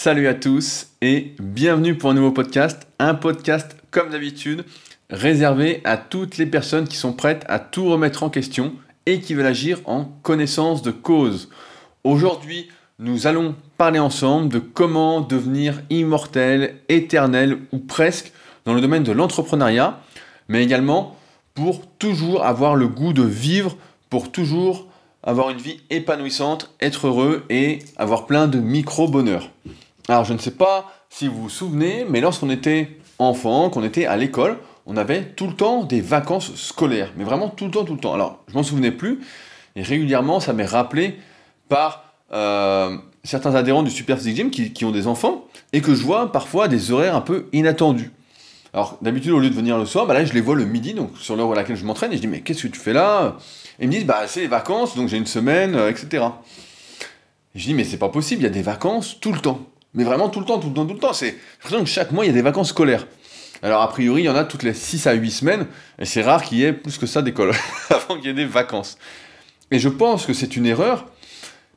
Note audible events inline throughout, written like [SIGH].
Salut à tous et bienvenue pour un nouveau podcast, un podcast comme d'habitude réservé à toutes les personnes qui sont prêtes à tout remettre en question et qui veulent agir en connaissance de cause. Aujourd'hui, nous allons parler ensemble de comment devenir immortel, éternel ou presque dans le domaine de l'entrepreneuriat, mais également pour toujours avoir le goût de vivre, pour toujours avoir une vie épanouissante, être heureux et avoir plein de micro-bonheurs. Alors je ne sais pas si vous vous souvenez, mais lorsqu'on était enfant, qu'on était à l'école, on avait tout le temps des vacances scolaires, mais vraiment tout le temps, tout le temps. Alors je m'en souvenais plus, et régulièrement ça m'est rappelé par euh, certains adhérents du Super Physique Gym qui, ont des enfants, et que je vois parfois des horaires un peu inattendus. Alors d'habitude au lieu de venir le soir, bah là je les vois le midi, donc sur l'heure à laquelle je m'entraîne, et je dis mais qu'est-ce que tu fais là? Et ils me disent bah c'est les vacances, donc j'ai une semaine, euh, etc. Et je dis mais c'est pas possible, il y a des vacances tout le temps. Mais vraiment tout le temps, tout le temps, tout le temps. C'est l'impression que chaque mois, il y a des vacances scolaires. Alors, a priori, il y en a toutes les 6 à 8 semaines, et c'est rare qu'il y ait plus que ça d'école, [LAUGHS] avant qu'il y ait des vacances. Et je pense que c'est une erreur,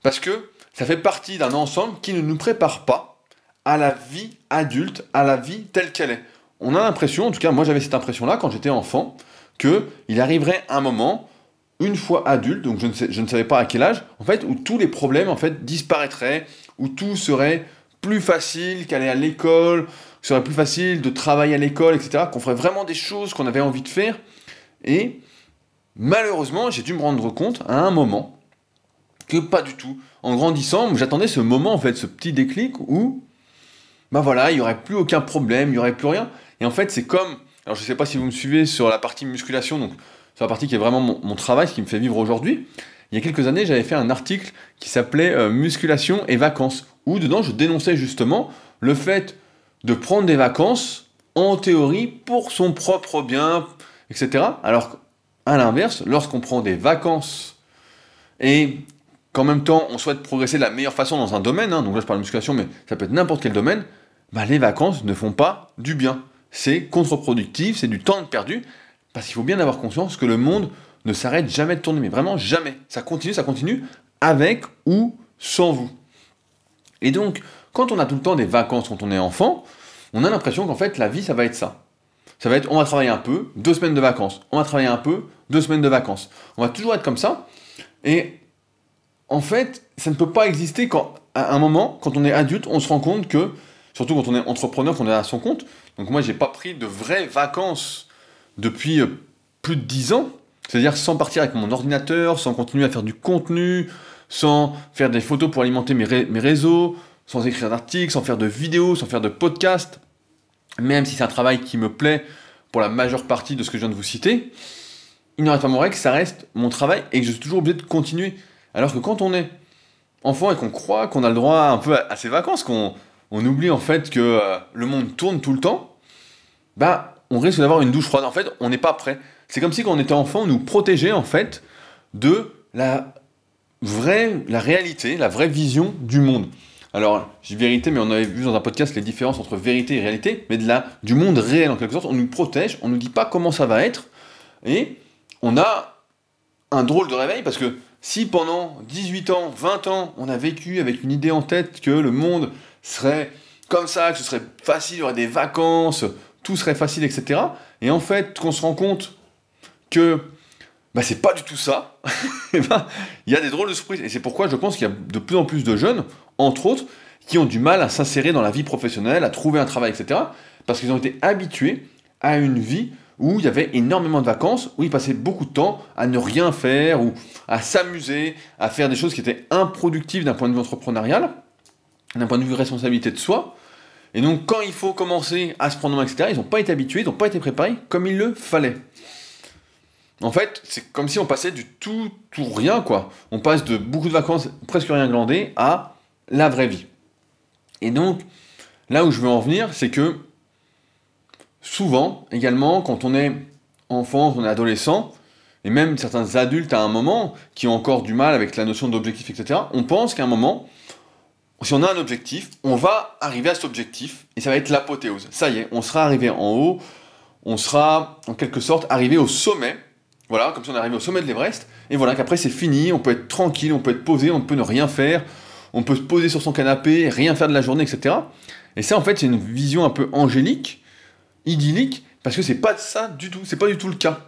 parce que ça fait partie d'un ensemble qui ne nous prépare pas à la vie adulte, à la vie telle qu'elle est. On a l'impression, en tout cas moi j'avais cette impression-là quand j'étais enfant, qu'il arriverait un moment, une fois adulte, donc je ne, je ne savais pas à quel âge, en fait, où tous les problèmes en fait disparaîtraient, où tout serait plus facile qu'aller à l'école, que ce serait plus facile de travailler à l'école, etc., qu'on ferait vraiment des choses qu'on avait envie de faire. Et malheureusement, j'ai dû me rendre compte à un moment que pas du tout. En grandissant, j'attendais ce moment, en fait, ce petit déclic où, bah voilà, il n'y aurait plus aucun problème, il n'y aurait plus rien. Et en fait, c'est comme, alors je ne sais pas si vous me suivez sur la partie musculation, donc sur la partie qui est vraiment mon, travail, ce qui me fait vivre aujourd'hui. Il y a quelques années, j'avais fait un article qui s'appelait euh, Musculation et vacances, où dedans je dénonçais justement le fait de prendre des vacances en théorie pour son propre bien, etc. Alors à l'inverse, lorsqu'on prend des vacances et qu'en même temps on souhaite progresser de la meilleure façon dans un domaine, hein, donc là je parle de musculation, mais ça peut être n'importe quel domaine, bah, les vacances ne font pas du bien. C'est contre-productif, c'est du temps perdu, parce qu'il faut bien avoir conscience que le monde ne s'arrête jamais de tourner, mais vraiment jamais. Ça continue, ça continue, avec ou sans vous. Et donc, quand on a tout le temps des vacances quand on est enfant, on a l'impression qu'en fait, la vie, ça va être ça. Ça va être, on va travailler un peu, deux semaines de vacances. On va travailler un peu, deux semaines de vacances. On va toujours être comme ça. Et en fait, ça ne peut pas exister quand, à un moment, quand on est adulte, on se rend compte que, surtout quand on est entrepreneur, qu'on est à son compte. Donc moi, j'ai pas pris de vraies vacances depuis euh, plus de dix ans. C'est-à-dire sans partir avec mon ordinateur, sans continuer à faire du contenu, sans faire des photos pour alimenter mes, réseaux, sans écrire d'articles, sans faire de vidéos, sans faire de podcasts, même si c'est un travail qui me plaît pour la majeure partie de ce que je viens de vous citer, il n'aurait pas mon que ça reste mon travail et que je suis toujours obligé de continuer. Alors que quand on est enfant et qu'on croit qu'on a le droit un peu à, ses vacances, qu'on on oublie en fait que euh, le monde tourne tout le temps, bah on risque d'avoir une douche froide. En fait, on n'est pas prêt. C'est comme si quand on était enfant, on nous protégeait en fait de la vraie, la réalité, la vraie vision du monde. Alors, j'ai vérité, mais on avait vu dans un podcast les différences entre vérité et réalité, mais de la, du monde réel en quelque sorte. On nous protège, on nous dit pas comment ça va être, et on a un drôle de réveil parce que si pendant 18 ans, 20 ans, on a vécu avec une idée en tête que le monde serait comme ça, que ce serait facile, il y aurait des vacances, tout serait facile, etc. Et en fait, qu'on se rend compte que bah, c'est pas du tout ça. [LAUGHS] Ben, il y a des drôles de surprises. Et c'est pourquoi je pense qu'il y a de plus en plus de jeunes, entre autres, qui ont du mal à s'insérer dans la vie professionnelle, à trouver un travail, etc. Parce qu'ils ont été habitués à une vie où il y avait énormément de vacances, où ils passaient beaucoup de temps à ne rien faire, ou à s'amuser, à faire des choses qui étaient improductives d'un point de vue entrepreneurial, d'un point de vue responsabilité de soi. Et donc quand il faut commencer à se prendre en main, etc., ils n'ont pas été habitués, ils n'ont pas été préparés comme il le fallait. En fait, c'est comme si on passait du tout, tout rien, quoi. On passe de beaucoup de vacances, presque rien glandé, à la vraie vie. Et donc, là où je veux en venir, c'est que souvent, également, quand on est enfant, on est adolescent, et même certains adultes à un moment, qui ont encore du mal avec la notion d'objectif, etc., on pense qu'à un moment, si on a un objectif, on va arriver à cet objectif, et ça va être l'apothéose. Ça y est, on sera arrivé en haut, on sera en quelque sorte arrivé au sommet, voilà, comme si on arrivait au sommet de l'Everest, et voilà qu'après c'est fini, on peut être tranquille, on peut être posé, on peut ne rien faire, on peut se poser sur son canapé, rien faire de la journée, etc. Et ça, en fait, c'est une vision un peu angélique, idyllique, parce que c'est pas ça du tout, c'est pas du tout le cas.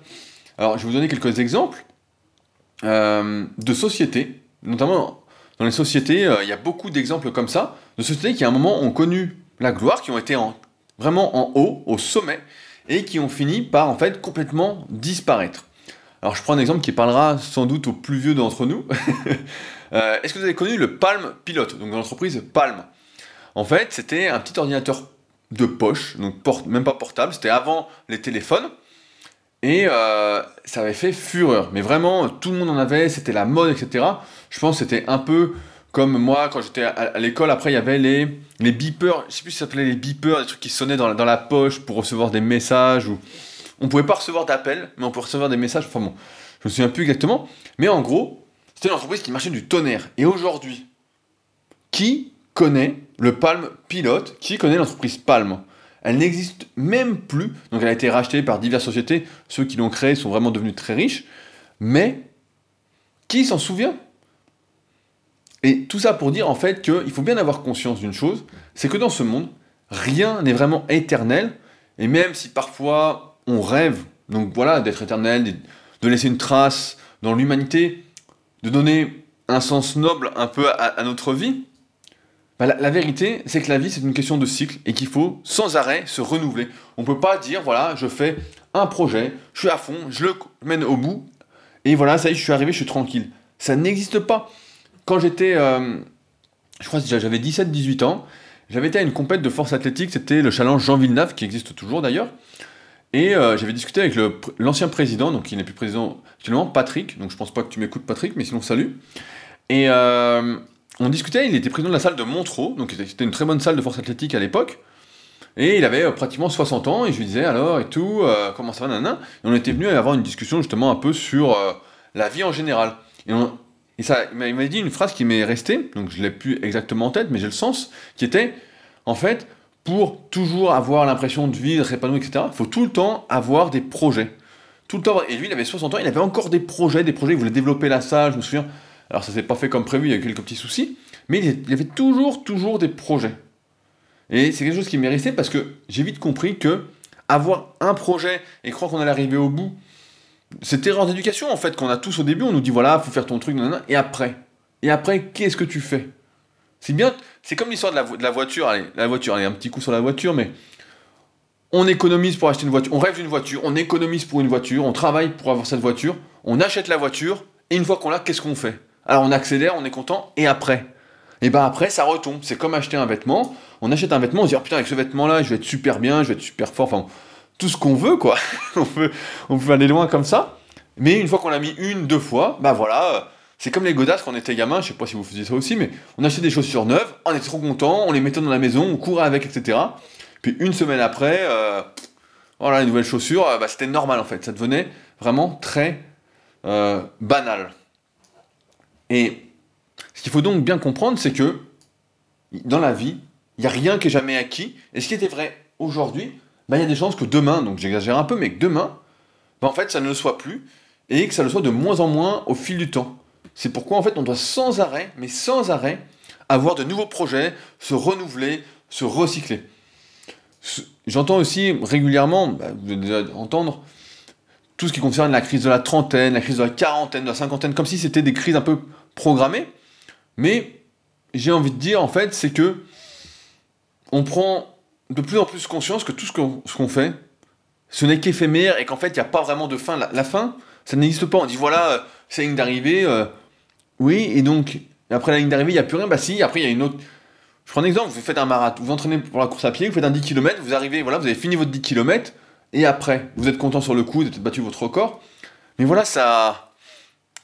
Alors, je vais vous donner quelques exemples euh, de sociétés, notamment dans les sociétés, euh, il y a beaucoup d'exemples comme ça, de sociétés qui à un moment ont connu la gloire, qui ont été en, vraiment en haut, au sommet, et qui ont fini par en fait complètement disparaître. Alors je prends un exemple qui parlera sans doute aux plus vieux d'entre nous. [LAUGHS] Euh, est-ce que vous avez connu le Palm Pilot, donc l'entreprise Palm? En fait, c'était un petit ordinateur de poche, même pas portable, c'était avant les téléphones. Et euh, ça avait fait fureur. Mais vraiment, tout le monde en avait, c'était la mode, etc. Je pense que c'était un peu comme moi, quand j'étais à, l'école, après, il y avait les, les beepers, je sais plus si ça les beepers, des trucs qui sonnaient dans la, poche pour recevoir des messages. On pouvait pas recevoir d'appels, mais on pouvait recevoir des messages. Enfin bon, je me souviens plus exactement. Mais en gros, c'était une entreprise qui marchait du tonnerre. Et aujourd'hui, qui connaît le Palm Pilote? Qui connaît l'entreprise Palm? Elle n'existe même plus. Donc elle a été rachetée par diverses sociétés. Ceux qui l'ont créée sont vraiment devenus très riches. Mais qui s'en souvient? Et tout ça pour dire en fait qu'il faut bien avoir conscience d'une chose, c'est que dans ce monde, rien n'est vraiment éternel, et même si parfois on rêve, donc voilà, d'être éternel, de laisser une trace dans l'humanité, de donner un sens noble un peu à, notre vie, bah, la, vérité, c'est que la vie, c'est une question de cycle et qu'il faut sans arrêt se renouveler. On ne peut pas dire, voilà, je fais un projet, je suis à fond, je le mène au bout, et voilà, ça y est, je suis arrivé, je suis tranquille. Ça n'existe pas quand j'étais, euh, je crois que j'avais 17-18 ans, j'avais été à une compète de force athlétique, c'était le challenge Jean Villeneuve, qui existe toujours d'ailleurs. Et euh, j'avais discuté avec l'ancien président, donc il n'est plus président actuellement, Patrick. Donc je pense pas que tu m'écoutes, Patrick, mais sinon salut. Et euh, on discutait, il était président de la salle de Montreux, donc c'était une très bonne salle de force athlétique à l'époque. Et il avait pratiquement 60 ans, et je lui disais alors et tout, comment ça va, nanana? Et on était venu avoir une discussion justement un peu sur la vie en général. Et ça, il m'a dit une phrase qui m'est restée, donc je l'ai plus exactement en tête, mais j'ai le sens, qui était, en fait, pour toujours avoir l'impression de vivre, épanoui, etc., il faut tout le temps avoir des projets. Tout le temps, et lui, il avait 60 ans, il avait encore des projets, des projets, il voulait développer la salle, je me souviens. Alors ça s'est pas fait comme prévu, il y a eu quelques petits soucis, mais il avait toujours, toujours des projets. Et c'est quelque chose qui resté parce que j'ai vite compris que avoir un projet et croire qu'on allait arriver au bout, cette erreur d'éducation en fait qu'on a tous au début, on nous dit voilà, faut faire ton truc, et après? Et après, qu'est-ce que tu fais? C'est bien, c'est comme l'histoire de la, voiture, allez, la voiture, allez, un petit coup sur la voiture, mais on économise pour acheter une voiture, on rêve d'une voiture, on économise pour une voiture, on travaille pour avoir cette voiture, on achète la voiture, et une fois qu'on l'a, qu'est-ce qu'on fait? Alors on accélère, on est content, et après? Et ben après ça retombe, c'est comme acheter un vêtement, on achète un vêtement, on se dit oh, putain avec ce vêtement là je vais être super bien, je vais être super fort, enfin tout ce qu'on veut, quoi. [LAUGHS] on, peut, on peut aller loin comme ça. Mais une fois qu'on l'a mis une, deux fois, bah voilà, c'est comme les godasses quand on était gamin, je sais pas si vous faisiez ça aussi, mais on achetait des chaussures neuves, on était trop content, on les mettait dans la maison, on courait avec, etc. Puis une semaine après, euh, voilà, les nouvelles chaussures, euh, bah, c'était normal en fait, ça devenait vraiment très euh, banal. Et ce qu'il faut donc bien comprendre, c'est que dans la vie, il n'y a rien qui est jamais acquis, et ce qui était vrai aujourd'hui, bah, il y a des chances que demain, donc j'exagère un peu, mais que demain, bah, en fait, ça ne le soit plus, et que ça le soit de moins en moins au fil du temps. C'est pourquoi, en fait, on doit sans arrêt, mais sans arrêt, avoir de nouveaux projets, se renouveler, se recycler. J'entends aussi régulièrement, bah, vous allez entendre, tout ce qui concerne la crise de la trentaine, la crise de la quarantaine, de la cinquantaine, comme si c'était des crises un peu programmées. Mais j'ai envie de dire, en fait, c'est que on prend de plus en plus conscience que tout ce qu'on fait, ce n'est qu'éphémère et qu'en fait, il n'y a pas vraiment de fin. La, fin, ça n'existe pas. On dit voilà, euh, c'est la ligne d'arrivée. Euh, oui, et donc, après la ligne d'arrivée, il n'y a plus rien. Bah si, après, il y a une autre. Je prends un exemple, vous faites un marathon, vous entraînez pour la course à pied, vous faites un 10 km, vous arrivez, voilà, vous avez fini votre 10 km, et après, vous êtes content sur le coup, vous avez battu votre record. Mais voilà, ça.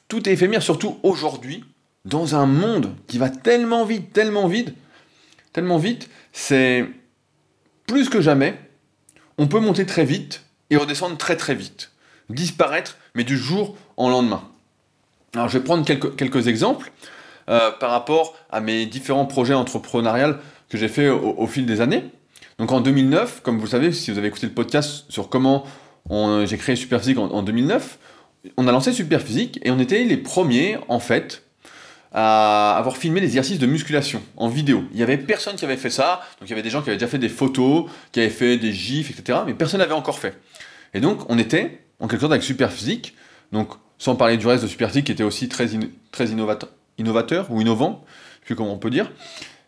Tout est éphémère, surtout aujourd'hui, dans un monde qui va tellement vite, tellement vite, tellement vite, c'est plus que jamais, on peut monter très vite et redescendre très très vite. Disparaître, mais du jour au lendemain. Alors je vais prendre quelques, quelques exemples euh, par rapport à mes différents projets entrepreneuriaux que j'ai fait au, fil des années. Donc en 2009, comme vous le savez, si vous avez écouté le podcast sur comment j'ai créé Superphysique en, en 2009, on a lancé Superphysique et on était les premiers, en fait, à avoir filmé les exercices de musculation en vidéo. Il y avait personne qui avait fait ça, donc il y avait des gens qui avaient déjà fait des photos, qui avaient fait des gifs, etc. Mais personne n'avait encore fait. Et donc on était en quelque sorte avec Superphysique, donc sans parler du reste de Superphysique qui était aussi très, très innovateur, ou innovant, je sais comment on peut dire.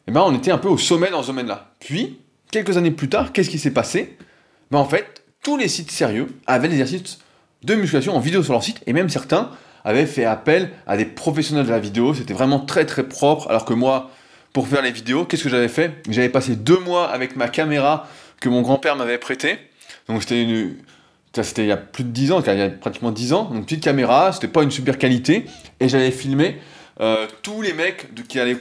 Et ben on était un peu au sommet dans ce domaine-là. Puis quelques années plus tard, qu'est-ce qui s'est passé? Ben en fait, tous les sites sérieux avaient des exercices de musculation en vidéo sur leur site, et même certains avaient fait appel à des professionnels de la vidéo. C'était vraiment très très propre. Alors que moi, pour faire les vidéos, qu'est-ce que j'avais fait? J'avais passé deux mois avec ma caméra que mon grand-père m'avait prêtée. Donc c'était une. C'était il y a plus de 10 ans, il y a pratiquement 10 ans. Donc petite caméra, c'était pas une super qualité. Et j'avais filmé euh, tous les mecs de, qui allaient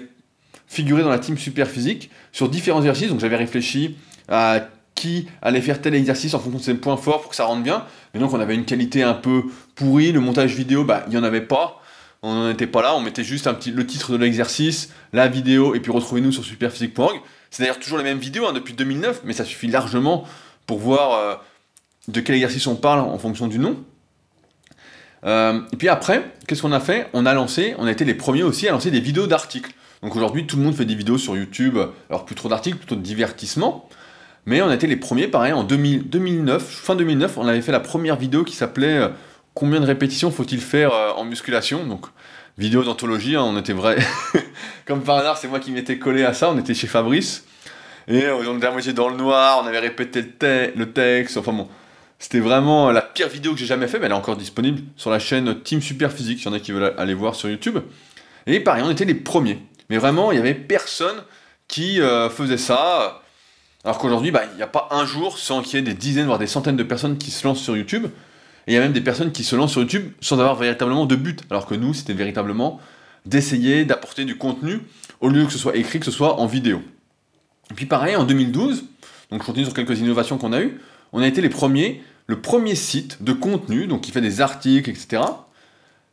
figurer dans la team super physique sur différents exercices. Donc j'avais réfléchi à qui allait faire tel exercice en fonction de ses points forts pour que ça rentre bien. Mais donc on avait une qualité un peu pourrie, le montage vidéo, bah il n'y en avait pas. On n'en était pas là, on mettait juste un petit, le titre de l'exercice, la vidéo, et puis retrouvez-nous sur superphysique.org. C'est d'ailleurs toujours les mêmes vidéos hein, depuis 2009, mais ça suffit largement pour voir euh, de quel exercice on parle en fonction du nom. Euh, et puis après, qu'est-ce qu'on a fait? On a lancé, on a été les premiers aussi à lancer des vidéos d'articles. Donc aujourd'hui, tout le monde fait des vidéos sur YouTube, alors plus trop d'articles, plutôt de divertissement. Mais on a été les premiers, pareil, en 2009, fin 2009, on avait fait la première vidéo qui s'appelait euh, Combien de répétitions faut-il faire euh, en musculation? Donc, vidéo d'anthologie, hein, on était vrai. [LAUGHS] Comme par hasard, c'est moi qui m'étais collé à ça, on était chez Fabrice. Et on était à moitié dans le noir, on avait répété le, le texte, enfin bon. C'était vraiment la pire vidéo que j'ai jamais fait, mais elle est encore disponible sur la chaîne Team Super Physique, s'il y en a qui veulent aller voir sur YouTube. Et pareil, on était les premiers. Mais vraiment, il n'y avait personne qui euh, faisait ça. Alors qu'aujourd'hui, bah, il n'y a pas un jour sans qu'il y ait des dizaines, voire des centaines de personnes qui se lancent sur YouTube. Et il y a même des personnes qui se lancent sur YouTube sans avoir véritablement de but. Alors que nous, c'était véritablement d'essayer d'apporter du contenu, au lieu que ce soit écrit, que ce soit en vidéo. Et puis pareil, en 2012, donc je continue sur quelques innovations qu'on a eues, on a été les premiers, le premier site de contenu, donc qui fait des articles, etc.,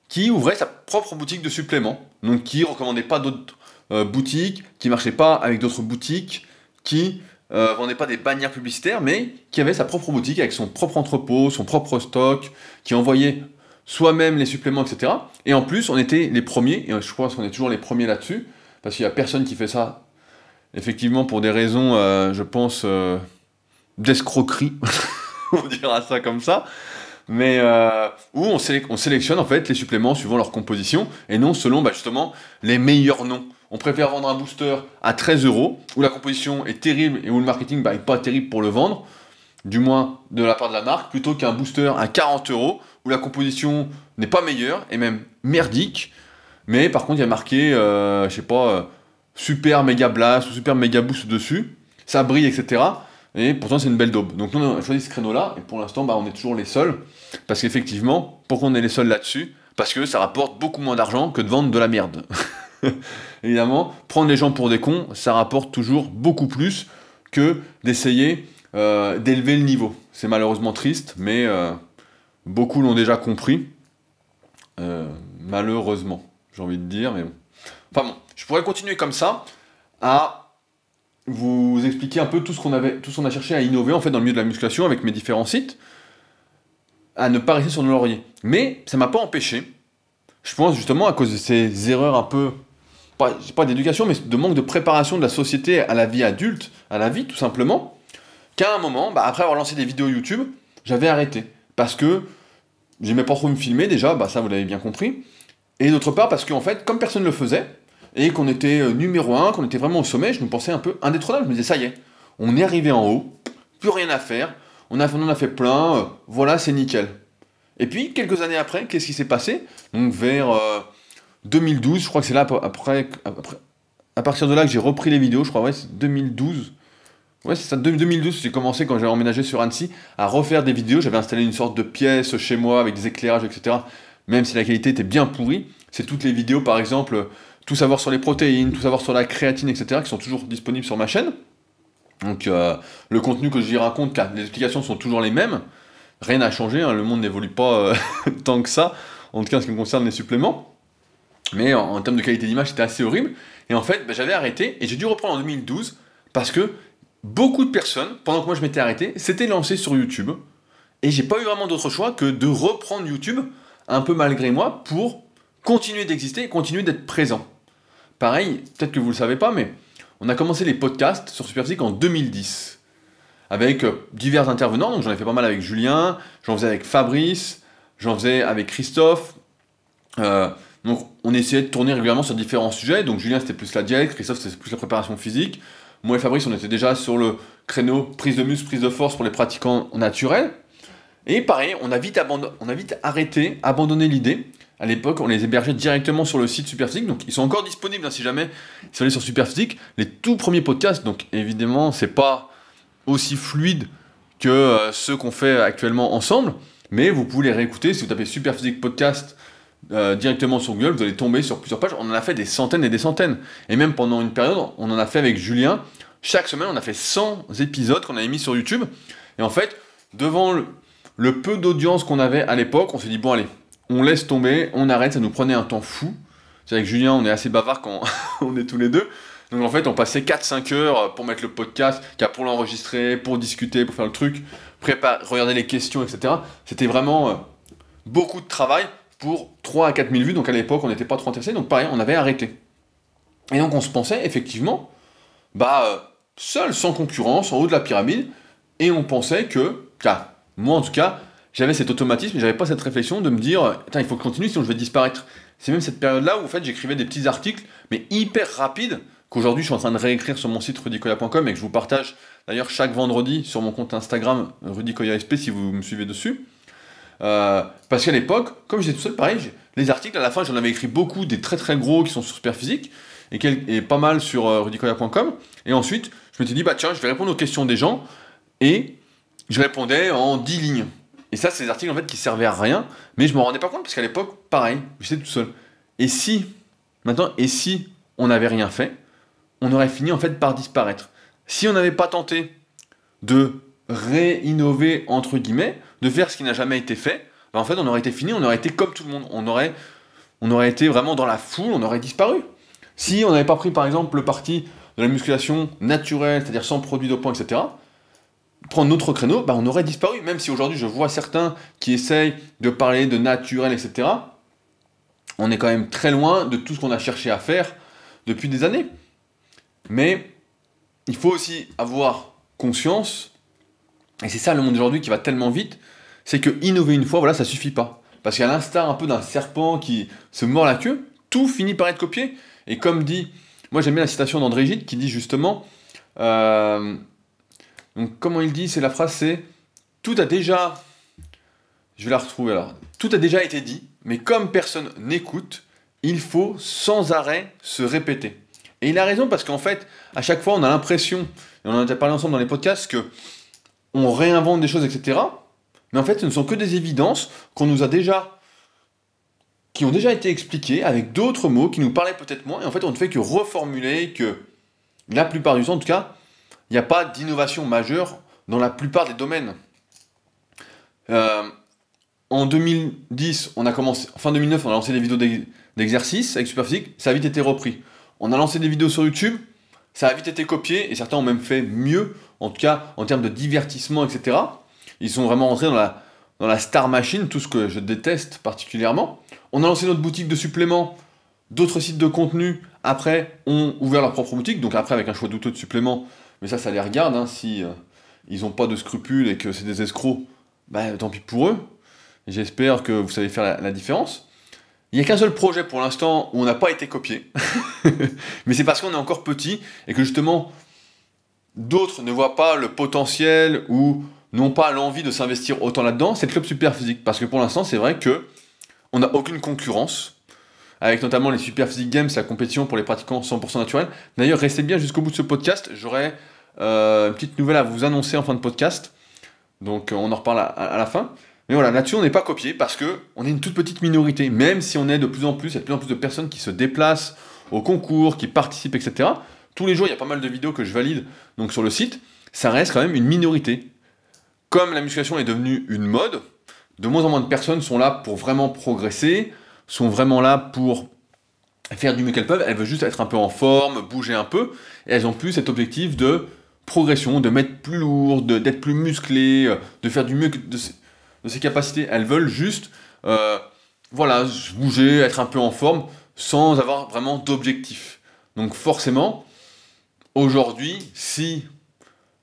qui ouvrait sa propre boutique de suppléments, donc qui recommandait pas d'autres euh, boutiques, qui marchait pas avec d'autres boutiques, qui euh, vendait pas des bannières publicitaires, mais qui avait sa propre boutique avec son propre entrepôt, son propre stock, qui envoyait soi-même les suppléments, etc. Et en plus, on était les premiers, et je pense qu'on est toujours les premiers là-dessus, parce qu'il n'y a personne qui fait ça, effectivement, pour des raisons, euh, je pense, euh, d'escroquerie, [LAUGHS] [LAUGHS] on dira ça comme ça, mais où on, sélectionne en fait les suppléments suivant leur composition, et non selon bah, justement les meilleurs noms. On préfère vendre un booster à 13 euros, où la composition est terrible et où le marketing n'est bah, pas terrible pour le vendre, du moins de la part de la marque, plutôt qu'un booster à 40 euros, où la composition n'est pas meilleure et même merdique, mais par contre il y a marqué, euh, je sais pas, euh, super méga blast ou super méga boost dessus, ça brille, etc. Et pourtant c'est une belle daube. Donc nous on a choisi ce créneau-là, et pour l'instant bah, on est toujours les seuls, parce qu'effectivement, pourquoi on est les seuls là-dessus Parce que ça rapporte beaucoup moins d'argent que de vendre de la merde. [LAUGHS] évidemment, prendre les gens pour des cons, ça rapporte toujours beaucoup plus que d'essayer euh, d'élever le niveau. C'est malheureusement triste, mais euh, beaucoup l'ont déjà compris. Euh, malheureusement, j'ai envie de dire, mais bon. Enfin bon, je pourrais continuer comme ça à vous expliquer un peu tout ce qu'on avait, tout ce qu'on a cherché à innover en fait dans le milieu de la musculation avec mes différents sites, à ne pas rester sur nos lauriers. Mais ça m'a pas empêché. Je pense justement à cause de ces erreurs un peu pas, pas d'éducation, mais de manque de préparation de la société à la vie adulte, à la vie tout simplement, qu'à un moment, bah, après avoir lancé des vidéos YouTube, j'avais arrêté. Parce que j'aimais pas trop me filmer déjà, bah ça vous l'avez bien compris. Et d'autre part parce qu'en fait, comme personne ne le faisait, et qu'on était euh, numéro un, qu'on était vraiment au sommet, je me pensais un peu indétrônable. Je me disais, ça y est, on est arrivé en haut, plus rien à faire, on, a, en a fait plein, euh, voilà, c'est nickel. Et puis, quelques années après, qu'est-ce qui s'est passé? Donc, vers euh, 2012, je crois que c'est là après, après, à partir de là que j'ai repris les vidéos, je crois, ouais, c'est 2012. Ouais, c'est ça, 2012, j'ai commencé quand j'ai emménagé sur Annecy à refaire des vidéos. J'avais installé une sorte de pièce chez moi avec des éclairages, etc. Même si la qualité était bien pourrie, c'est toutes les vidéos, par exemple, tout savoir sur les protéines, tout savoir sur la créatine, etc., qui sont toujours disponibles sur ma chaîne. Donc, euh, le contenu que j'y raconte, les explications sont toujours les mêmes. Rien n'a changé, hein, le monde n'évolue pas euh, [LAUGHS] tant que ça, en tout cas en ce qui me concerne les suppléments. Mais en, termes de qualité d'image, c'était assez horrible. Et en fait, bah, j'avais arrêté et j'ai dû reprendre en 2012 parce que beaucoup de personnes, pendant que moi je m'étais arrêté, s'étaient lancées sur YouTube. Et j'ai pas eu vraiment d'autre choix que de reprendre YouTube, un peu malgré moi, pour continuer d'exister et continuer d'être présent. Pareil, peut-être que vous ne le savez pas, mais on a commencé les podcasts sur Superphysique en 2010 avec euh, divers intervenants. Donc j'en ai fait pas mal avec Julien, j'en faisais avec Fabrice, j'en faisais avec Christophe. Euh, donc on essayait de tourner régulièrement sur différents sujets. Donc Julien c'était plus la diète, Christophe c'était plus la préparation physique. Moi et Fabrice on était déjà sur le créneau prise de muscle, prise de force pour les pratiquants naturels. Et pareil, on on a vite arrêté, abandonné l'idée. À l'époque, on les hébergeait directement sur le site Superphysique, donc ils sont encore disponibles hein, si jamais si vous allez sur Superphysique. Les tout premiers podcasts, donc évidemment, c'est pas aussi fluide que euh, ceux qu'on fait actuellement ensemble, mais vous pouvez les réécouter si vous tapez Superphysique Podcast euh, directement sur Google, vous allez tomber sur plusieurs pages. On en a fait des centaines et des centaines. Et même pendant une période, on en a fait avec Julien. Chaque semaine, on a fait 100 épisodes qu'on avait mis sur YouTube. Et en fait, devant le, peu d'audience qu'on avait à l'époque, on s'est dit, bon allez, on laisse tomber, on arrête, ça nous prenait un temps fou. C'est avec Julien, on est assez bavard quand [LAUGHS] on est tous les deux. Donc en fait, on passait 4-5 heures pour mettre le podcast, pour l'enregistrer, pour discuter, pour faire le truc, regarder les questions, etc. C'était vraiment euh, beaucoup de travail pour 3 à 4 000 vues. Donc à l'époque, on n'était pas trop intéressé. Donc pareil, on avait arrêté. Et donc on se pensait effectivement, bah, euh, seul, sans concurrence, en haut de la pyramide. Et on pensait que, moi en tout cas, j'avais cet automatisme, j'avais pas cette réflexion de me dire, il faut continuer sinon je vais disparaître. C'est même cette période-là où en fait j'écrivais des petits articles, mais hyper rapides, qu'aujourd'hui je suis en train de réécrire sur mon site rudicoya.com et que je vous partage d'ailleurs chaque vendredi sur mon compte Instagram rudicoyasp si vous me suivez dessus. Euh, parce qu'à l'époque, comme j'étais tout seul, pareil, les articles à la fin j'en avais écrit beaucoup, des très très gros qui sont sur Superphysique et, et pas mal sur euh, rudicoya.com. Et ensuite, je me suis dit, bah tiens, je vais répondre aux questions des gens et je répondais en 10 lignes. Et ça, c'est des articles en fait qui servaient à rien, mais je me rendais pas compte parce qu'à l'époque, pareil, j'étais tout seul. Et si, maintenant, et si on n'avait rien fait, on aurait fini en fait par disparaître. Si on n'avait pas tenté de réinnover entre guillemets, de faire ce qui n'a jamais été fait, ben, en fait on aurait été fini, on aurait été comme tout le monde, on aurait, on aurait été vraiment dans la foule, on aurait disparu. Si on n'avait pas pris par exemple le parti de la musculation naturelle, c'est-à-dire sans produits dopants, etc., prendre notre créneau, ben, on aurait disparu. Même si aujourd'hui je vois certains qui essayent de parler de naturel, etc., on est quand même très loin de tout ce qu'on a cherché à faire depuis des années. Mais il faut aussi avoir conscience, et c'est ça le monde d'aujourd'hui qui va tellement vite, c'est que innover une fois, voilà, ça suffit pas. Parce qu'à l'instar un peu d'un serpent qui se mord la queue, tout finit par être copié. Et comme dit, moi j'aime bien la citation d'André Gide qui dit justement, euh, donc comment il dit, c'est la phrase, c'est tout a déjà, je vais la retrouver alors, tout a déjà été dit, mais comme personne n'écoute, il faut sans arrêt se répéter. Et il a raison parce qu'en fait, à chaque fois, on a l'impression, et on en a déjà parlé ensemble dans les podcasts, que on réinvente des choses, etc. Mais en fait, ce ne sont que des évidences qu'on nous a déjà, qui ont déjà été expliquées avec d'autres mots qui nous parlaient peut-être moins. Et en fait, on ne fait que reformuler, que la plupart du temps, en tout cas, il n'y a pas d'innovation majeure dans la plupart des domaines. Euh, en 2010, on a commencé, fin 2009, on a lancé des vidéos d'exercice avec Superphysique, ça a vite été repris. On a lancé des vidéos sur YouTube, ça a vite été copié, et certains ont même fait mieux, en tout cas en termes de divertissement, etc. Ils sont vraiment rentrés dans la, dans la star machine, tout ce que je déteste particulièrement. On a lancé notre boutique de suppléments, d'autres sites de contenu, après, ont ouvert leur propre boutique, donc après avec un choix douteux de suppléments, mais ça, ça les regarde, hein, si euh, ils n'ont pas de scrupules et que c'est des escrocs, bah tant pis pour eux. J'espère que vous savez faire la différence. Il n'y a qu'un seul projet pour l'instant où on n'a pas été copié. [LAUGHS] Mais c'est parce qu'on est encore petit et que justement, d'autres ne voient pas le potentiel ou n'ont pas l'envie de s'investir autant là-dedans. C'est le club super physique. Parce que pour l'instant, c'est vrai que on n'a aucune concurrence. Avec notamment les Super Physique Games, la compétition pour les pratiquants 100% naturels. D'ailleurs, restez bien jusqu'au bout de ce podcast. J'aurai euh, une petite nouvelle à vous annoncer en fin de podcast. Donc, on en reparle à la fin. Mais voilà, là-dessus, on n'est pas copié parce que on est une toute petite minorité. Même si on est de plus en plus, il y a de plus en plus de personnes qui se déplacent au concours, qui participent, etc. Tous les jours, il y a pas mal de vidéos que je valide donc sur le site. Ça reste quand même une minorité. Comme la musculation est devenue une mode, de moins en moins de personnes sont là pour vraiment progresser, sont vraiment là pour faire du mieux qu'elles peuvent. Elles veulent juste être un peu en forme, bouger un peu, et elles ont plus cet objectif de progression, de mettre plus lourd, d'être plus musclé, de faire du mieux de, ses capacités. Elles veulent juste, euh, bouger, être un peu en forme, sans avoir vraiment d'objectif. Donc forcément, aujourd'hui, si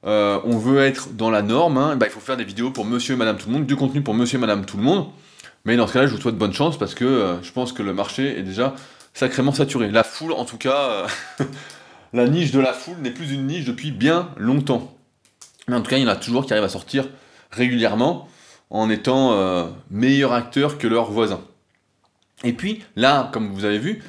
euh, on veut être dans la norme, hein, bah, il faut faire des vidéos pour monsieur et madame tout le monde, du contenu pour monsieur et madame tout le monde. Mais dans ce cas-là, je vous souhaite bonne chance parce que euh, je pense que le marché est déjà sacrément saturé. La foule, en tout cas, euh, [LAUGHS] la niche de la foule n'est plus une niche depuis bien longtemps. Mais en tout cas, il y en a toujours qui arrivent à sortir régulièrement en étant meilleurs acteurs que leurs voisins. Et puis là, comme vous avez vu,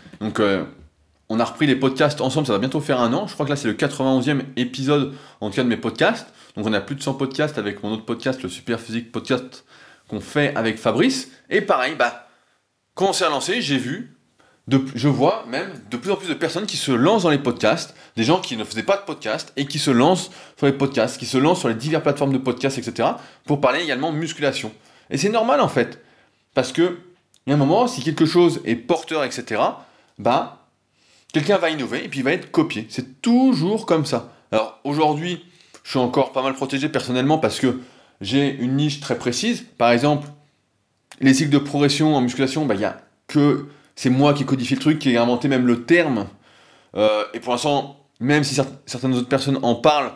on a repris les podcasts ensemble, ça va bientôt faire un an. Je crois que là, c'est le 91e épisode, en tout cas, de mes podcasts. Donc, on a plus de 100 podcasts avec mon autre podcast, le Super Physique Podcast, qu'on fait avec Fabrice. Et pareil, bah, quand on s'est lancé, j'ai vu, je vois même de plus en plus de personnes qui se lancent dans les podcasts, des gens qui ne faisaient pas de podcast et qui se lancent sur les podcasts, qui se lancent sur les diverses plateformes de podcasts, etc., pour parler également musculation. Et c'est normal, en fait, parce que, il y a un moment, si quelque chose est porteur, etc., bah, quelqu'un va innover et puis il va être copié. C'est toujours comme ça. Alors aujourd'hui, je suis encore pas mal protégé personnellement parce que j'ai une niche très précise. Par exemple, les cycles de progression en musculation, bah, il y a que c'est moi qui codifie le truc, qui ai inventé même le terme. Euh, et pour l'instant, même si certaines autres personnes en parlent,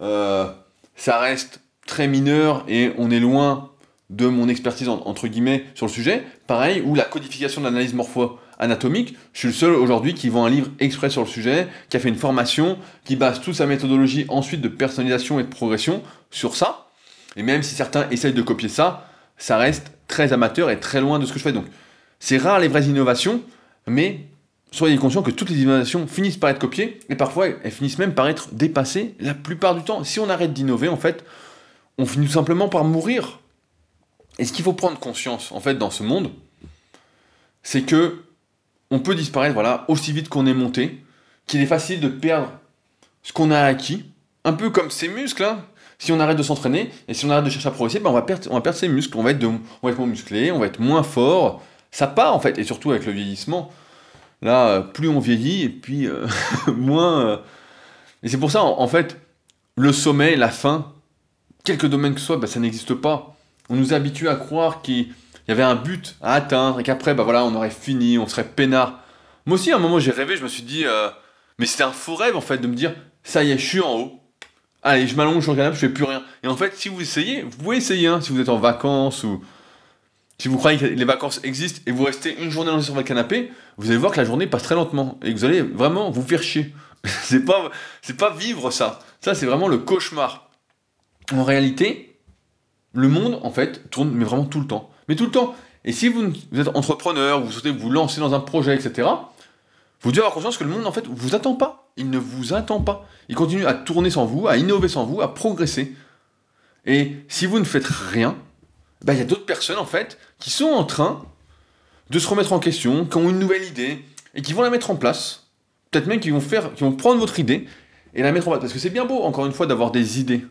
euh, ça reste très mineur et on est loin de mon expertise entre guillemets sur le sujet. Pareil, ou la codification de l'analyse morpho anatomique. Je suis le seul aujourd'hui qui vend un livre exprès sur le sujet, qui a fait une formation, qui base toute sa méthodologie ensuite de personnalisation et de progression sur ça. Et même si certains essayent de copier ça, ça reste très amateur et très loin de ce que je fais. Donc, c'est rare les vraies innovations, mais soyez conscients que toutes les innovations finissent par être copiées et parfois elles finissent même par être dépassées la plupart du temps. Si on arrête d'innover, en fait, on finit tout simplement par mourir. Et ce qu'il faut prendre conscience, en fait, dans ce monde, c'est que on peut disparaître voilà, aussi vite qu'on est monté, qu'il est facile de perdre ce qu'on a acquis, un peu comme ses muscles. Hein. Si on arrête de s'entraîner et si on arrête de chercher à progresser, ben on, va perdre, on va perdre ses muscles, on va, être moins musclé, on va être moins fort. Ça part en fait, et surtout avec le vieillissement. Là, plus on vieillit et puis euh, [LAUGHS] moins. Euh. Et c'est pour ça, en, fait, le sommet, la fin, quelque domaine que ce soit, ben, ça n'existe pas. On nous habitue à croire qu'il il y avait un but à atteindre et qu'après, bah voilà, on aurait fini, on serait peinard. Moi aussi, à un moment, j'ai rêvé, je me suis dit, euh, mais c'était un faux rêve en fait de me dire, ça y est, je suis en haut. Allez, je m'allonge sur le canapé, je fais plus rien. Et en fait, si vous essayez, vous pouvez essayer, hein, si vous êtes en vacances ou si vous croyez que les vacances existent et vous restez une journée sur votre canapé, vous allez voir que la journée passe très lentement et que vous allez vraiment vous faire chier. [LAUGHS] c'est pas, c'est pas vivre ça. Ça, c'est vraiment le cauchemar. En réalité, le monde, en fait, tourne mais vraiment tout le temps mais tout le temps. Et si vous, êtes entrepreneur, vous souhaitez vous lancer dans un projet, etc., vous devez avoir conscience que le monde, en fait, vous attend pas. Il ne vous attend pas. Il continue à tourner sans vous, à innover sans vous, à progresser. Et si vous ne faites rien, ben, il y a d'autres personnes, en fait, qui sont en train de se remettre en question, qui ont une nouvelle idée, et qui vont la mettre en place. Peut-être même qui vont faire, qui vont prendre votre idée et la mettre en place. Parce que c'est bien beau, encore une fois, d'avoir des idées.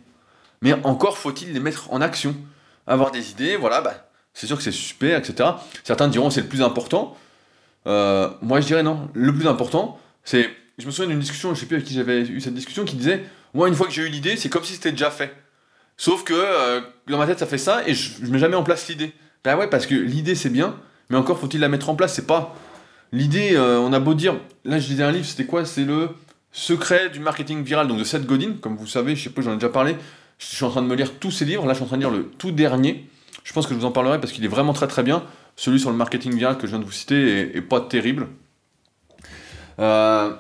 Mais encore faut-il les mettre en action. Avoir des idées, voilà, bah, c'est sûr que c'est super, etc. Certains diront c'est le plus important. Euh, moi, je dirais non. Le plus important, c'est. Je me souviens d'une discussion, je sais plus avec qui j'avais eu cette discussion, qui disait Moi, une fois que j'ai eu l'idée, c'est comme si c'était déjà fait. Sauf que euh, dans ma tête, ça fait ça et je, je mets jamais en place l'idée. Ben ouais, parce que l'idée, c'est bien, mais encore faut-il la mettre en place. C'est pas. L'idée, euh, on a beau dire. Là, je disais un livre, c'était quoi? C'est le secret du marketing viral, donc de Seth Godin. Comme vous savez, je sais pas, j'en ai déjà parlé. Je suis en train de me lire tous ces livres. Là, je suis en train de lire le tout dernier. Je pense que je vous en parlerai parce qu'il est vraiment très très bien. Celui sur le marketing viral que je viens de vous citer est, pas terrible. Euh,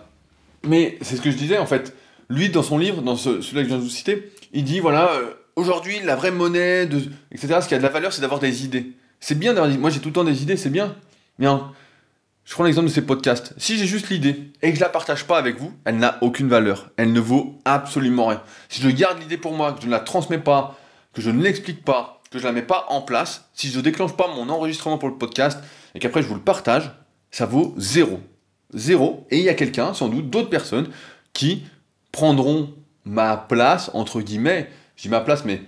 mais c'est ce que je disais en fait. Lui, dans son livre, dans celui que je viens de vous citer, il dit voilà, euh, aujourd'hui, la vraie monnaie, de, etc., ce qui a de la valeur, c'est d'avoir des idées. C'est bien d'avoir des Moi, j'ai tout le temps des idées, c'est bien. Mais je prends l'exemple de ces podcasts. Si j'ai juste l'idée et que je la partage pas avec vous, elle n'a aucune valeur. Elle ne vaut absolument rien. Si je garde l'idée pour moi, que je ne la transmets pas, que je ne l'explique pas, que je la mets pas en place, si je ne déclenche pas mon enregistrement pour le podcast et qu'après je vous le partage, ça vaut zéro. Zéro. Et il y a quelqu'un, sans doute d'autres personnes, qui prendront ma place, entre guillemets. Je dis ma place, mais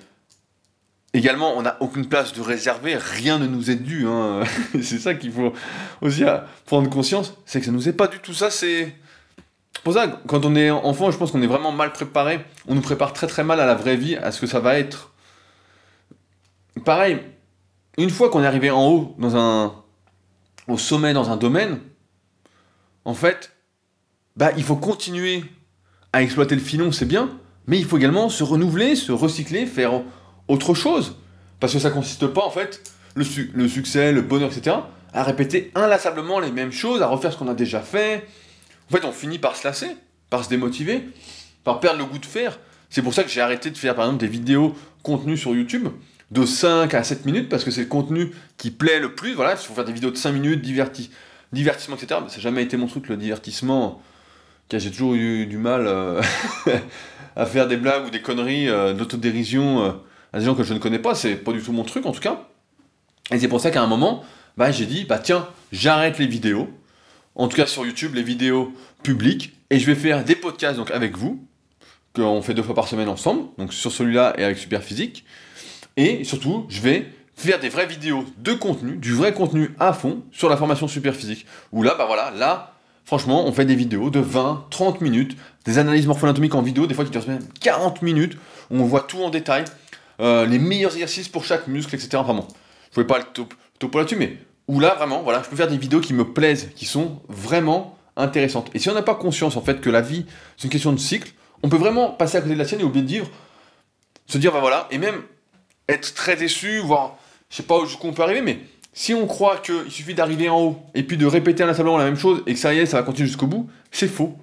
également, on n'a aucune place de réservée, rien ne nous est dû. Hein. [LAUGHS] c'est ça qu'il faut aussi prendre conscience, c'est que ça nous est pas du tout ça, c'est. Pour ça, quand on est enfant, je pense qu'on est vraiment mal préparé. On nous prépare très très mal à la vraie vie, à ce que ça va être pareil, une fois qu'on est arrivé en haut, dans un, au sommet dans un domaine, en fait, bah, il faut continuer à exploiter le filon, c'est bien, mais il faut également se renouveler, se recycler, faire autre chose. Parce que ça consiste pas, en fait, le, succès, le bonheur, etc., à répéter inlassablement les mêmes choses, à refaire ce qu'on a déjà fait. En fait, on finit par se lasser, par se démotiver, par perdre le goût de faire. C'est pour ça que j'ai arrêté de faire, par exemple, des vidéos contenues sur YouTube de 5 à 7 minutes, parce que c'est le contenu qui plaît le plus. Voilà, il faut faire des vidéos de 5 minutes, diverti divertissement, etc. Ça n'a jamais été mon truc, le divertissement. J'ai toujours eu du mal euh, [LAUGHS] à faire des blagues ou des conneries euh, d'autodérision euh, à des gens que je ne connais pas. C'est pas du tout mon truc, en tout cas. Et c'est pour ça qu'à un moment, bah, j'ai dit, bah tiens, j'arrête les vidéos. En tout cas sur YouTube, les vidéos publiques. Et je vais faire des podcasts donc avec vous, qu'on fait deux fois par semaine ensemble, donc sur celui-là et avec Superphysique. Et surtout, je vais faire des vraies vidéos de contenu, du vrai contenu à fond sur la formation Superphysique. Où là, bah voilà, là, franchement, on fait des vidéos de 20, 30 minutes, des analyses morpho-anatomiques en vidéo, des fois qui durent même 40 minutes, où on voit tout en détail, euh, les meilleurs exercices pour chaque muscle, etc. Enfin bon, je ne pouvais pas le topo là-dessus, mais où là, vraiment, voilà, je peux faire des vidéos qui me plaisent, qui sont vraiment intéressantes. Et si on n'a pas conscience, en fait, que la vie, c'est une question de cycle, on peut vraiment passer à côté de la sienne et oublier de vivre, se dire, bah voilà, et même être très déçu, voire, je sais pas où on peut arriver, mais si on croit qu'il suffit d'arriver en haut et puis de répéter inlassablement la même chose et que ça y est, ça va continuer jusqu'au bout, c'est faux.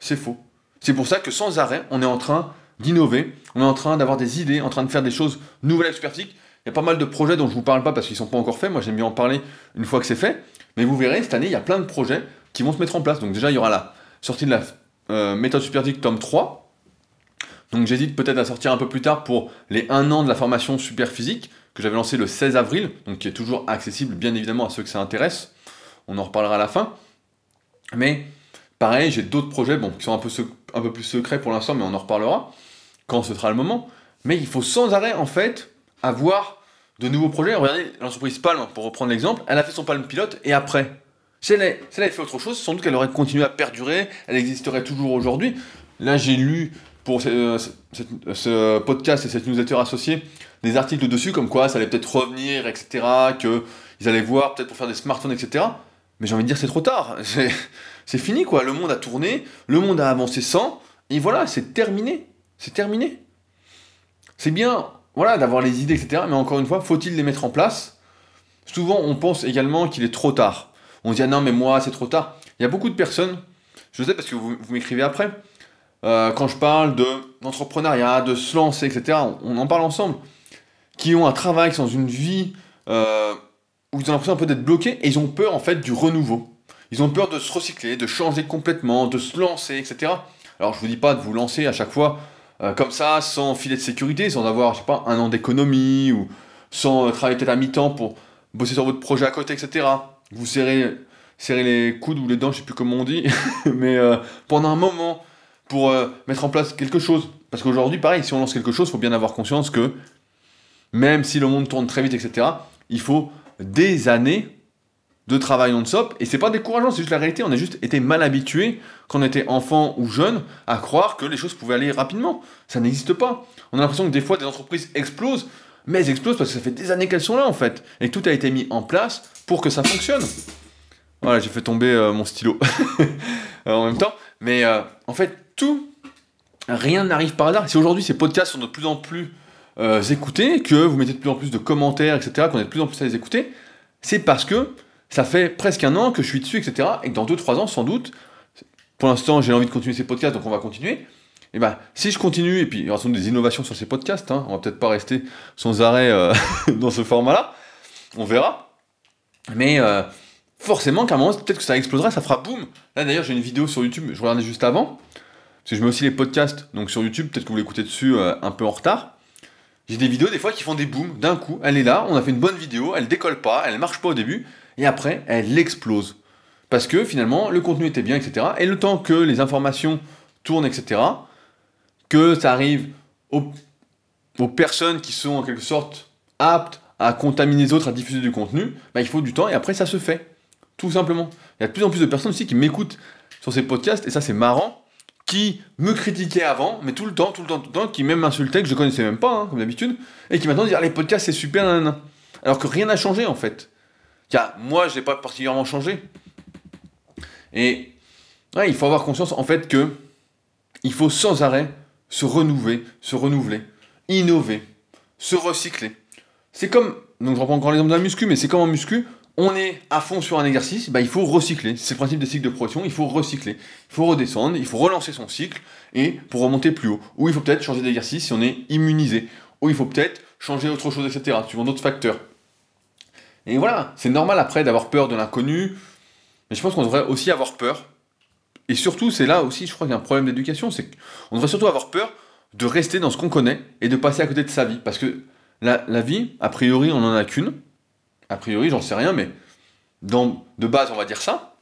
C'est faux. C'est pour ça que sans arrêt, on est en train d'innover, on est en train d'avoir des idées, en train de faire des choses nouvelles et superphysiques. Il y a pas mal de projets dont je ne vous parle pas parce qu'ils ne sont pas encore faits. Moi, j'aime bien en parler une fois que c'est fait. Mais vous verrez, cette année, il y a plein de projets qui vont se mettre en place. Donc déjà, il y aura la sortie de la euh, méthode superphysique tome 3, donc j'hésite peut-être à sortir un peu plus tard pour les 1 an de la formation super physique que j'avais lancé le 16 avril, donc qui est toujours accessible bien évidemment à ceux que ça intéresse. On en reparlera à la fin. Mais pareil, j'ai d'autres projets bon, qui sont un peu, un peu plus secrets pour l'instant, mais on en reparlera quand ce sera le moment. Mais il faut sans arrêt en fait avoir de nouveaux projets. Regardez l'entreprise Palm, pour reprendre l'exemple, elle a fait son Palm pilote et après, si elle, avait fait autre chose, sans doute qu'elle aurait continué à perdurer, elle existerait toujours aujourd'hui. Là, j'ai lu pour ce, podcast et cette newsletter associée des articles dessus comme quoi ça allait peut-être revenir, etc., qu'ils allaient voir peut-être pour faire des smartphones, etc. Mais j'ai envie de dire c'est trop tard, [LAUGHS] c'est fini quoi, le monde a tourné, le monde a avancé sans, et voilà, c'est terminé, c'est terminé. C'est bien, voilà, d'avoir les idées, etc., mais encore une fois, faut-il les mettre en place? Souvent, on pense également qu'il est trop tard. On se dit, ah non, mais moi, c'est trop tard. Il y a beaucoup de personnes, je sais parce que vous m'écrivez après, euh, quand je parle de d'entrepreneuriat, de se lancer, etc., on, en parle ensemble, qui ont un travail, qui sont dans une vie euh, où ils ont l'impression un peu d'être bloqués et ils ont peur en fait du renouveau. Ils ont peur de se recycler, de changer complètement, de se lancer, etc. Alors je vous dis pas de vous lancer à chaque fois euh, comme ça, sans filet de sécurité, sans avoir, je sais pas, un an d'économie ou sans travailler peut-être à mi-temps pour bosser sur votre projet à côté, etc. Vous serrez, serrez les coudes ou les dents, je sais plus comment on dit, [LAUGHS] mais pendant un moment, pour euh, mettre en place quelque chose. Parce qu'aujourd'hui, pareil, si on lance quelque chose, il faut bien avoir conscience que même si le monde tourne très vite, etc., il faut des années de travail non-stop. Et c'est pas décourageant, c'est juste la réalité. On a juste été mal habitué, quand on était enfant ou jeune, à croire que les choses pouvaient aller rapidement. Ça n'existe pas. On a l'impression que des fois, des entreprises explosent, mais elles explosent parce que ça fait des années qu'elles sont là, en fait. Et tout a été mis en place pour que ça fonctionne. Voilà, j'ai fait tomber euh, mon stylo [LAUGHS] en même temps. Mais euh, en fait, tout, rien n'arrive par hasard. Si aujourd'hui ces podcasts sont de plus en plus euh, écoutés, que vous mettez de plus en plus de commentaires, etc., qu'on est de plus en plus à les écouter, c'est parce que ça fait presque un an que je suis dessus, etc., et que dans 2-3 ans, sans doute, pour l'instant, j'ai envie de continuer ces podcasts, donc on va continuer. Et ben, si je continue, et puis il y aura sans doute des innovations sur ces podcasts, hein, on va peut-être pas rester sans arrêt euh, [LAUGHS] dans ce format-là, on verra. Mais euh, forcément, qu'à un moment, peut-être que ça explosera, ça fera boum. Là d'ailleurs, j'ai une vidéo sur YouTube, je regardais juste avant, parce que je mets aussi les podcasts, donc sur YouTube, peut-être que vous l'écoutez dessus euh, un peu en retard. J'ai des vidéos des fois qui font des booms, d'un coup, elle est là, on a fait une bonne vidéo, elle décolle pas, elle marche pas au début, et après, elle explose. Parce que finalement, le contenu était bien, etc. Et le temps que les informations tournent, etc., que ça arrive aux, aux personnes qui sont en quelque sorte aptes à contaminer les autres, à diffuser du contenu, bah, il faut du temps, et après, ça se fait. Tout simplement. Il y a de plus en plus de personnes aussi qui m'écoutent sur ces podcasts, et ça c'est marrant, qui me critiquaient avant, mais tout le temps, tout le temps, tout le temps, qui même m'insultaient, que je connaissais même pas, hein, comme d'habitude, et qui maintenant disent ah, les podcasts c'est super, nanana. alors que rien n'a changé en fait. Car moi je n'ai pas particulièrement changé. Et il faut avoir conscience en fait que il faut sans arrêt se renouveler, se renouveler, innover, se recycler. C'est comme, donc je reprends encore l'exemple de la muscu, mais c'est comme en muscu, on est à fond sur un exercice, bah, il faut recycler. C'est le principe des cycles de progression, il faut recycler. Il faut redescendre, il faut relancer son cycle, et pour remonter plus haut. Ou il faut peut-être changer d'exercice si on est immunisé. Ou il faut peut-être changer autre chose, etc., suivant d'autres facteurs. Et voilà, c'est normal après d'avoir peur de l'inconnu, mais je pense qu'on devrait aussi avoir peur. Et surtout, c'est là aussi, je crois qu'il y a un problème d'éducation, c'est qu'on devrait surtout avoir peur de rester dans ce qu'on connaît et de passer à côté de sa vie. Parce que la, la vie, a priori, on n'en a qu'une. A priori, j'en sais rien, mais dans, de base, on va dire ça.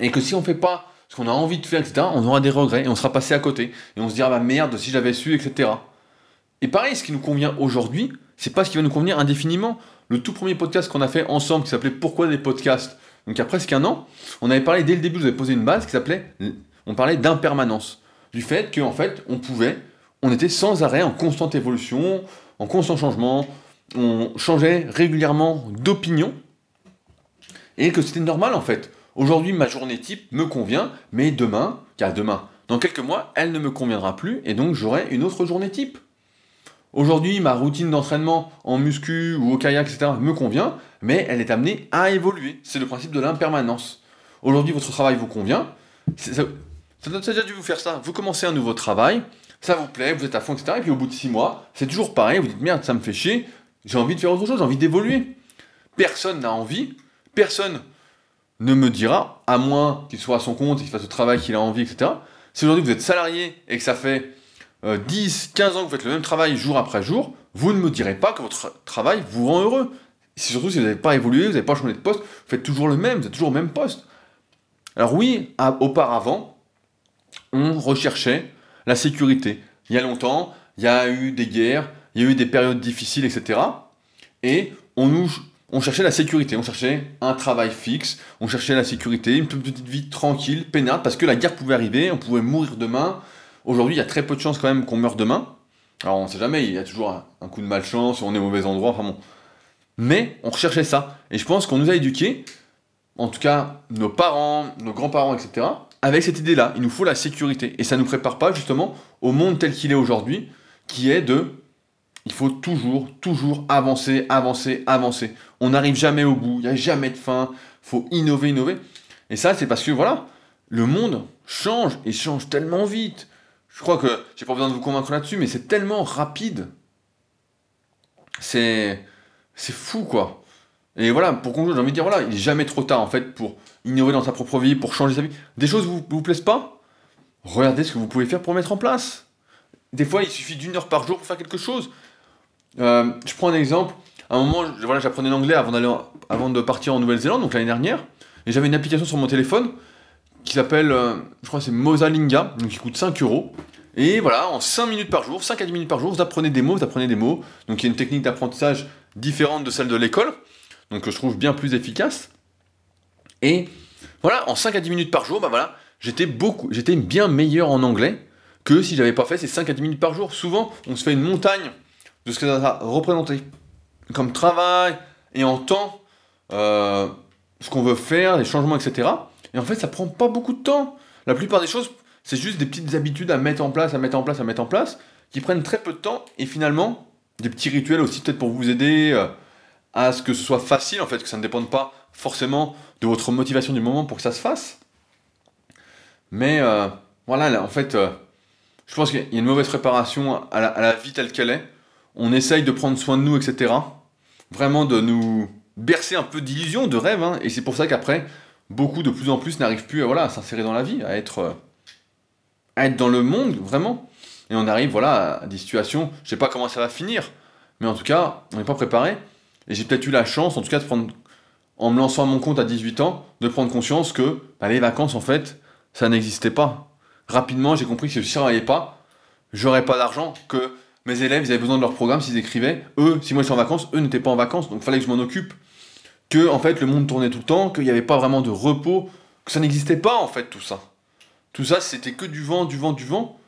Et que si on fait pas ce qu'on a envie de faire, etc., on aura des regrets et on sera passé à côté. Et on se dira, bah merde, si j'avais su, etc. Et pareil, ce qui nous convient aujourd'hui, c'est pas ce qui va nous convenir indéfiniment. Le tout premier podcast qu'on a fait ensemble, qui s'appelait Pourquoi des podcasts Donc il y a presque un an, on avait parlé dès le début, vous avez posé une base qui s'appelait, on parlait d'impermanence. Du fait qu'en fait, on pouvait, on était sans arrêt en constante évolution, en constant changement, on changeait régulièrement d'opinion, et que c'était normal en fait. Aujourd'hui, ma journée type me convient, mais demain, car demain, dans quelques mois, elle ne me conviendra plus, et donc j'aurai une autre journée type. Aujourd'hui, ma routine d'entraînement en muscu ou au kayak, etc., me convient, mais elle est amenée à évoluer. C'est le principe de l'impermanence. Aujourd'hui, votre travail vous convient. Ça, ça, a déjà dû vous faire ça. Vous commencez un nouveau travail, ça vous plaît, vous êtes à fond, etc. Et puis au bout de six mois, c'est toujours pareil. Vous dites merde, ça me fait chier. J'ai envie de faire autre chose, j'ai envie d'évoluer. Personne n'a envie. Personne ne me dira, à moins qu'il soit à son compte, qu'il fasse le travail qu'il a envie, etc. Si aujourd'hui vous êtes salarié et que ça fait 10, euh, 15 ans que vous faites le même travail jour après jour, vous ne me direz pas que votre travail vous rend heureux. surtout si vous n'avez pas évolué, vous n'avez pas changé de poste, vous faites toujours le même, vous êtes toujours au même poste. Alors oui, auparavant, on recherchait la sécurité. Il y a longtemps, il y a eu des guerres, il y a eu des périodes difficiles, etc. Et on, nous, on cherchait la sécurité, on cherchait un travail fixe, on cherchait la sécurité, une petite vie tranquille, peinarde, parce que la guerre pouvait arriver, on pouvait mourir demain, Aujourd'hui, il y a très peu de chances quand même qu'on meure demain. Alors on ne sait jamais, il y a toujours un, coup de malchance, on est au mauvais endroit, enfin bon. Mais on recherchait ça. Et je pense qu'on nous a éduqués, en tout cas nos parents, nos grands-parents, etc., avec cette idée-là. Il nous faut la sécurité. Et ça ne nous prépare pas justement au monde tel qu'il est aujourd'hui, qui est de... Il faut toujours, toujours avancer, avancer, avancer. On n'arrive jamais au bout, il n'y a jamais de fin, il faut innover, innover. Et ça, c'est parce que voilà, le monde change et change tellement vite. Je crois que j'ai pas besoin de vous convaincre là-dessus, mais c'est tellement rapide. C'est. C'est fou, quoi. Et voilà, pour conclure, j'ai envie de dire, voilà, il n'est jamais trop tard, en fait, pour innover dans sa propre vie, pour changer sa vie. Des choses vous, vous plaisent pas? Regardez ce que vous pouvez faire pour mettre en place. Des fois, il suffit d'une heure par jour pour faire quelque chose. Euh, je prends un exemple. À un moment, voilà, j'apprenais l'anglais avant, d'aller avant de partir en Nouvelle-Zélande, donc l'année dernière. Et j'avais une application sur mon téléphone qui s'appelle, euh, je crois que c'est Mosalinga, donc qui coûte 5 euros. Et voilà, en 5 minutes par jour, 5 à 10 minutes par jour, vous apprenez des mots, vous apprenez des mots. Donc il y a une technique d'apprentissage différente de celle de l'école, donc que je trouve bien plus efficace. Et voilà, en 5 à 10 minutes par jour, bah voilà, j'étais beaucoup, j'étais bien meilleur en anglais que si j'avais pas fait ces 5 à 10 minutes par jour. Souvent, on se fait une montagne de ce que ça a représenté comme travail et en temps, euh, ce qu'on veut faire, les changements, etc. Et en fait, ça prend pas beaucoup de temps. La plupart des choses, c'est juste des petites habitudes à mettre en place, à mettre en place, à mettre en place, qui prennent très peu de temps. Et finalement, des petits rituels aussi, peut-être pour vous aider euh, à ce que ce soit facile, en fait, que ça ne dépende pas forcément de votre motivation du moment pour que ça se fasse. Mais euh, voilà, en fait, je pense qu'il y a une mauvaise préparation à la vie telle qu'elle est. On essaye de prendre soin de nous, etc. Vraiment de nous bercer un peu d'illusions, de rêves. Hein, et c'est pour ça qu'après, beaucoup de plus en plus n'arrivent plus à, voilà, s'insérer dans la vie, à être, euh, à être dans le monde, vraiment. Et on arrive voilà, à des situations, je sais pas comment ça va finir, mais en tout cas, on n'est pas préparé. Et j'ai peut-être eu la chance, en tout cas, de prendre, en me lançant à mon compte à 18 ans, de prendre conscience que bah, les vacances, en fait, ça n'existait pas. Rapidement, j'ai compris que si je ne travaillais pas, j'aurais pas d'argent, que mes élèves, ils avaient besoin de leur programme s'ils écrivaient. Eux, si moi je suis en vacances, eux n'étaient pas en vacances, donc il fallait que je m'en occupe que en fait le monde tournait tout le temps, qu'il n'y avait pas vraiment de repos, que ça n'existait pas en fait tout ça. Tout ça c'était que du vent, du vent, du vent.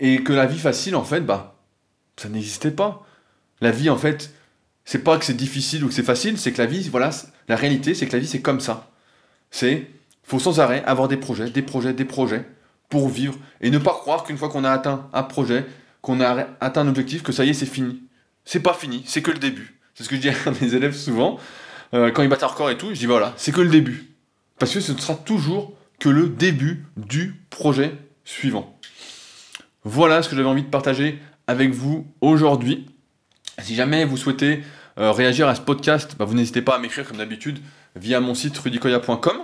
Et que la vie facile en fait, bah ça n'existait pas. La vie en fait, c'est pas que c'est difficile ou que c'est facile, c'est que la vie, voilà, la réalité c'est que la vie c'est comme ça. C'est faut sans arrêt avoir des projets, des projets, des projets pour vivre et ne pas croire qu'une fois qu'on a atteint un projet, qu'on a atteint un objectif, que ça y est, c'est fini. C'est pas fini, c'est que le début. C'est ce que je dis à [LAUGHS] mes élèves souvent. Euh, quand ils battent un record et tout, je dis voilà, c'est que le début. Parce que ce ne sera toujours que le début du projet suivant. Voilà ce que j'avais envie de partager avec vous aujourd'hui. Si jamais vous souhaitez euh, réagir à ce podcast, bah, vous n'hésitez pas à m'écrire comme d'habitude via mon site rudicoya.com.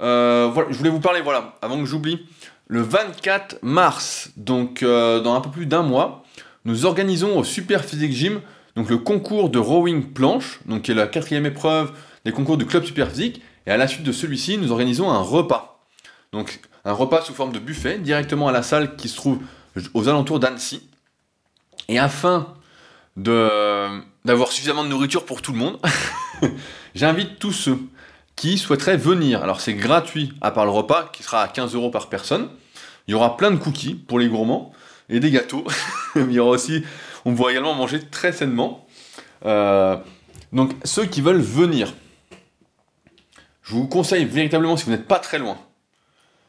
Euh, je voulais vous parler, voilà, avant que j'oublie, le 24 mars, donc euh, dans un peu plus d'un mois, nous organisons au Super Physique Gym donc le concours de rowing planche, donc qui est la quatrième épreuve des concours du club Super Physique. Et à la suite de celui-ci, nous organisons un repas. Donc un repas sous forme de buffet directement à la salle qui se trouve aux alentours d'Annecy. Et afin d'avoir suffisamment de nourriture pour tout le monde, [LAUGHS] j'invite tous ceux qui souhaiteraient venir. Alors c'est gratuit à part le repas qui sera à 15 euros par personne. Il y aura plein de cookies pour les gourmands et des gâteaux. [LAUGHS] Il y aura aussi, on pourra également manger très sainement. Euh, donc ceux qui veulent venir, je vous conseille véritablement si vous n'êtes pas très loin,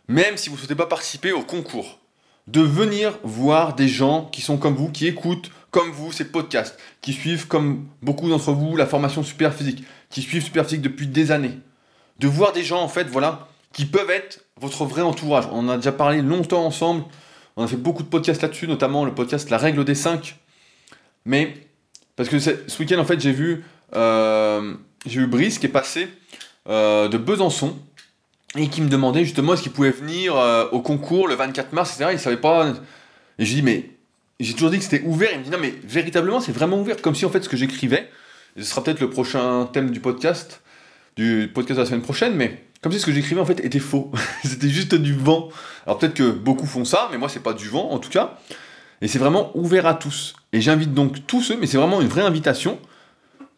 même si vous ne souhaitez pas participer au concours, de venir voir des gens qui sont comme vous, qui écoutent comme vous ces podcasts, qui suivent comme beaucoup d'entre vous la formation super physique, qui suivent super physique depuis des années. De voir des gens en fait, voilà, qui peuvent être votre vrai entourage. On a déjà parlé longtemps ensemble, on a fait beaucoup de podcasts là-dessus, notamment le podcast La règle des 5. Mais, parce que ce week-end en fait j'ai vu, euh, j'ai vu Brice qui est passé euh, de Besançon et qui me demandait justement est-ce qu'il pouvait venir euh, au concours le 24 mars, etc. Il savait pas. Et je dis mais j'ai toujours dit que c'était ouvert. Il me dit non mais véritablement c'est vraiment ouvert, comme si en fait ce que j'écrivais, ce sera peut-être le prochain thème du podcast, du podcast de la semaine prochaine, mais comme si ce que j'écrivais en fait était faux. [LAUGHS] c'était juste du vent. Alors peut-être que beaucoup font ça, mais moi c'est pas du vent en tout cas. Et c'est vraiment ouvert à tous. Et j'invite donc tous ceux, mais c'est vraiment une vraie invitation,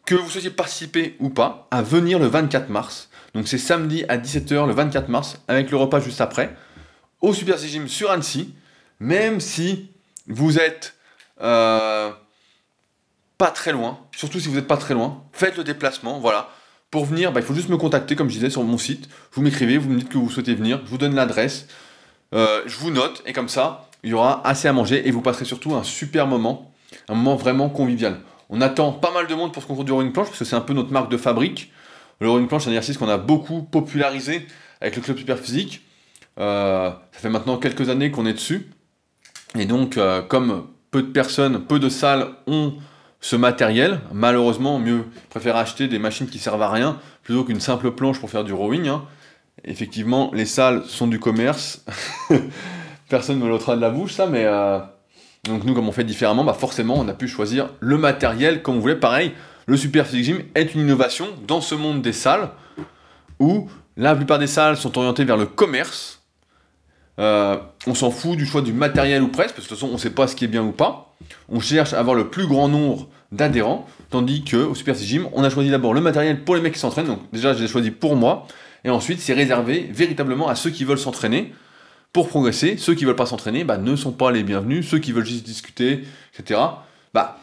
que vous souhaitiez participer ou pas, à venir le 24 mars donc c'est samedi à 17h le 24 mars, avec le repas juste après, au Super Gym sur Annecy. Même si vous êtes euh, pas très loin, surtout si vous n'êtes pas très loin, faites le déplacement, voilà. Pour venir, bah, il faut juste me contacter, comme je disais, sur mon site. Vous m'écrivez, vous me dites que vous souhaitez venir, je vous donne l'adresse, euh, je vous note, et comme ça, il y aura assez à manger, et vous passerez surtout un super moment, un moment vraiment convivial. On attend pas mal de monde pour ce concours du rowing planche, parce que c'est un peu notre marque de fabrique. Le rowing planche, c'est un exercice qu'on a beaucoup popularisé avec le club super physique. Euh, ça fait maintenant quelques années qu'on est dessus. Et donc, euh, comme peu de personnes, peu de salles ont ce matériel, malheureusement, mieux préfère acheter des machines qui servent à rien plutôt qu'une simple planche pour faire du rowing. Hein. Effectivement, les salles sont du commerce. [LAUGHS] Personne ne me l'ôtera de la bouche, ça, mais euh, donc nous, comme on fait différemment, bah forcément, on a pu choisir le matériel comme on voulait. Pareil, le Super Physique Gym est une innovation dans ce monde des salles où la plupart des salles sont orientées vers le commerce. Euh, on s'en fout du choix du matériel ou presque, parce que de toute façon on ne sait pas ce qui est bien ou pas. On cherche à avoir le plus grand nombre d'adhérents, tandis que au Super Gym, on a choisi d'abord le matériel pour les mecs qui s'entraînent, donc déjà je l'ai choisi pour moi, et ensuite c'est réservé véritablement à ceux qui veulent s'entraîner pour progresser. Ceux qui veulent pas s'entraîner bah, ne sont pas les bienvenus, ceux qui veulent juste discuter, etc. Bah,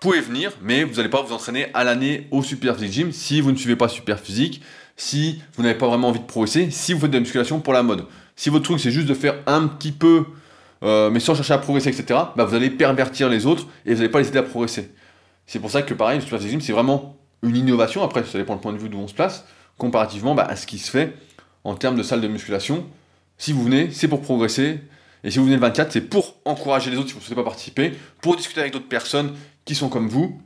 pouvez venir, mais vous n'allez pas vous entraîner à l'année au Super Physique Gym si vous ne suivez pas Super Physique, si vous n'avez pas vraiment envie de progresser, si vous faites de la musculation pour la mode. Si votre truc c'est juste de faire un petit peu, euh, mais sans chercher à progresser, etc., bah, vous allez pervertir les autres et vous n'allez pas les aider à progresser. C'est pour ça que pareil, le Super Physique Gym c'est vraiment une innovation, après ça dépend du point de vue d'où on se place, comparativement bah, à ce qui se fait en termes de salle de musculation. Si vous venez, c'est pour progresser, et si vous venez le 24, c'est pour encourager les autres si vous ne souhaitez pas participer, pour discuter avec d'autres personnes qui sont comme vous,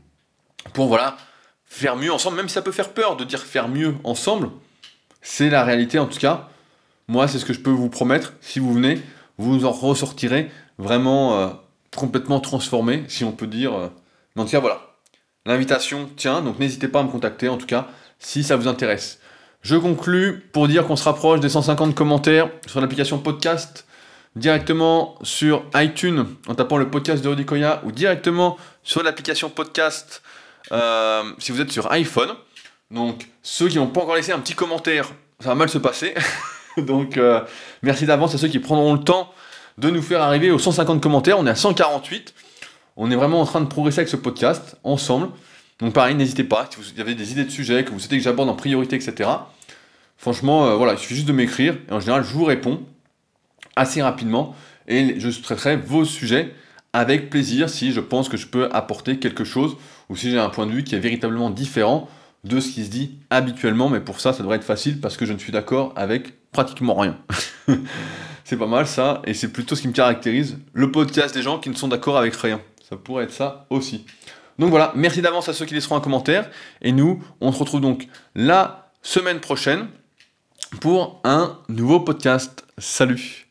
pour voilà, faire mieux ensemble, même si ça peut faire peur de dire faire mieux ensemble, c'est la réalité en tout cas. Moi, c'est ce que je peux vous promettre. Si vous venez, vous en ressortirez vraiment euh, complètement transformé, si on peut dire. Mais en tout voilà. L'invitation tient, donc n'hésitez pas à me contacter en tout cas si ça vous intéresse. Je conclus pour dire qu'on se rapproche des 150 commentaires sur l'application podcast directement sur iTunes en tapant le podcast de Rudy ou directement sur l'application podcast euh, si vous êtes sur iPhone. Donc ceux qui n'ont pas encore laissé un petit commentaire, ça va mal se passer. [LAUGHS] [LAUGHS] Donc euh, merci d'avance à ceux qui prendront le temps de nous faire arriver aux 150 commentaires. On est à 148. On est vraiment en train de progresser avec ce podcast ensemble. Donc pareil, n'hésitez pas, si vous avez des idées de sujets, que vous souhaitez que j'aborde en priorité, etc. Franchement, euh, voilà, il suffit juste de m'écrire, et en général, je vous réponds assez rapidement, et je traiterai vos sujets avec plaisir si je pense que je peux apporter quelque chose, ou si j'ai un point de vue qui est véritablement différent de ce qui se dit habituellement, mais pour ça, ça devrait être facile, parce que je ne suis d'accord avec pratiquement rien. [LAUGHS] c'est pas mal ça, et c'est plutôt ce qui me caractérise, le podcast des gens qui ne sont d'accord avec rien. Ça pourrait être ça aussi. Donc voilà, merci d'avance à ceux qui laisseront un commentaire, et nous, on se retrouve donc la semaine prochaine pour un nouveau podcast. Salut